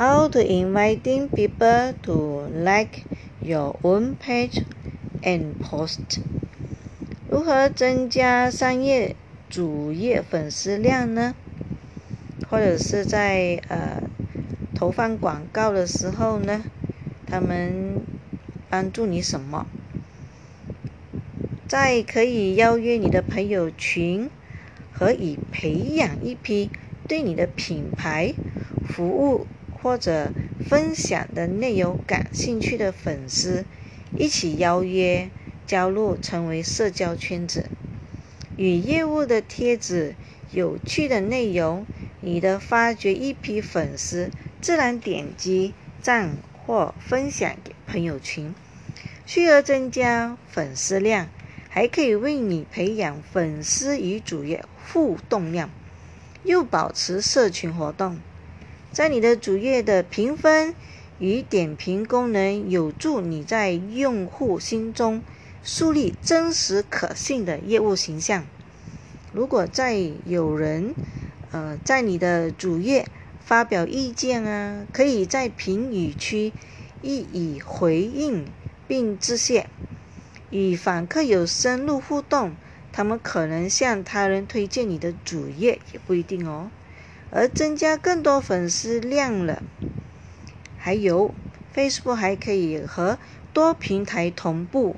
How to inviting people to like your own page and post？如何增加商业主页粉丝量呢？或者是在呃投放广告的时候呢，他们帮助你什么？在可以邀约你的朋友群和以培养一批对你的品牌、服务。或者分享的内容感兴趣的粉丝，一起邀约加入，成为社交圈子。与业务的贴子、有趣的内容，你的发掘一批粉丝，自然点击赞或分享给朋友群，需而增加粉丝量，还可以为你培养粉丝与主页互动量，又保持社群活动。在你的主页的评分与点评功能，有助你在用户心中树立真实可信的业务形象。如果在有人，呃，在你的主页发表意见啊，可以在评语区予以回应并致谢。与访客有深入互动，他们可能向他人推荐你的主页，也不一定哦。而增加更多粉丝量了，还有 Facebook 还可以和多平台同步。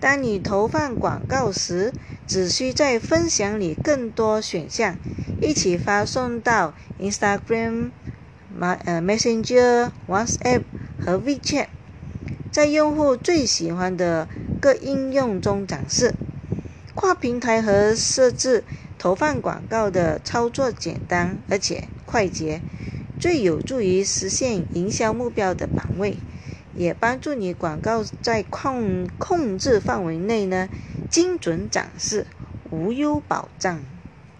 当你投放广告时，只需在分享里更多选项，一起发送到 Instagram、呃 Messenger、WhatsApp 和 WeChat，在用户最喜欢的各应用中展示。跨平台和设置投放广告的操作简单而且快捷，最有助于实现营销目标的版位，也帮助你广告在控控制范围内呢精准展示，无忧保障。